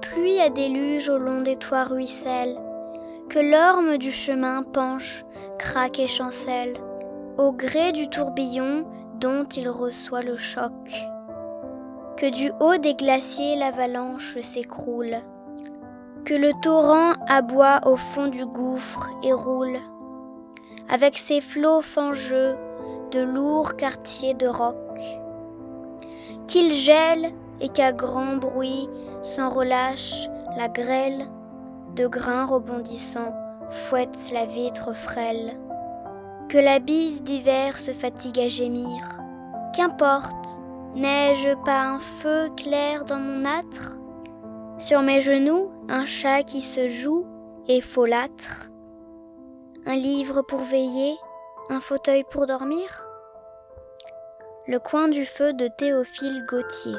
pluie à déluge au long des toits ruisselle, que l'orme du chemin penche, craque et chancelle, au gré du tourbillon dont il reçoit le choc. Que du haut des glaciers l'avalanche s'écroule, que le torrent aboie au fond du gouffre et roule, avec ses flots fangeux de lourds quartiers de roc. Qu'il gèle et qu'à grand bruit s'en relâche la grêle de grains rebondissants fouette la vitre frêle. Que la bise d'hiver se fatigue à gémir. Qu'importe, n'ai-je pas un feu clair dans mon âtre? Sur mes genoux, un chat qui se joue et folâtre. Un livre pour veiller, un fauteuil pour dormir? Le coin du feu de Théophile Gautier.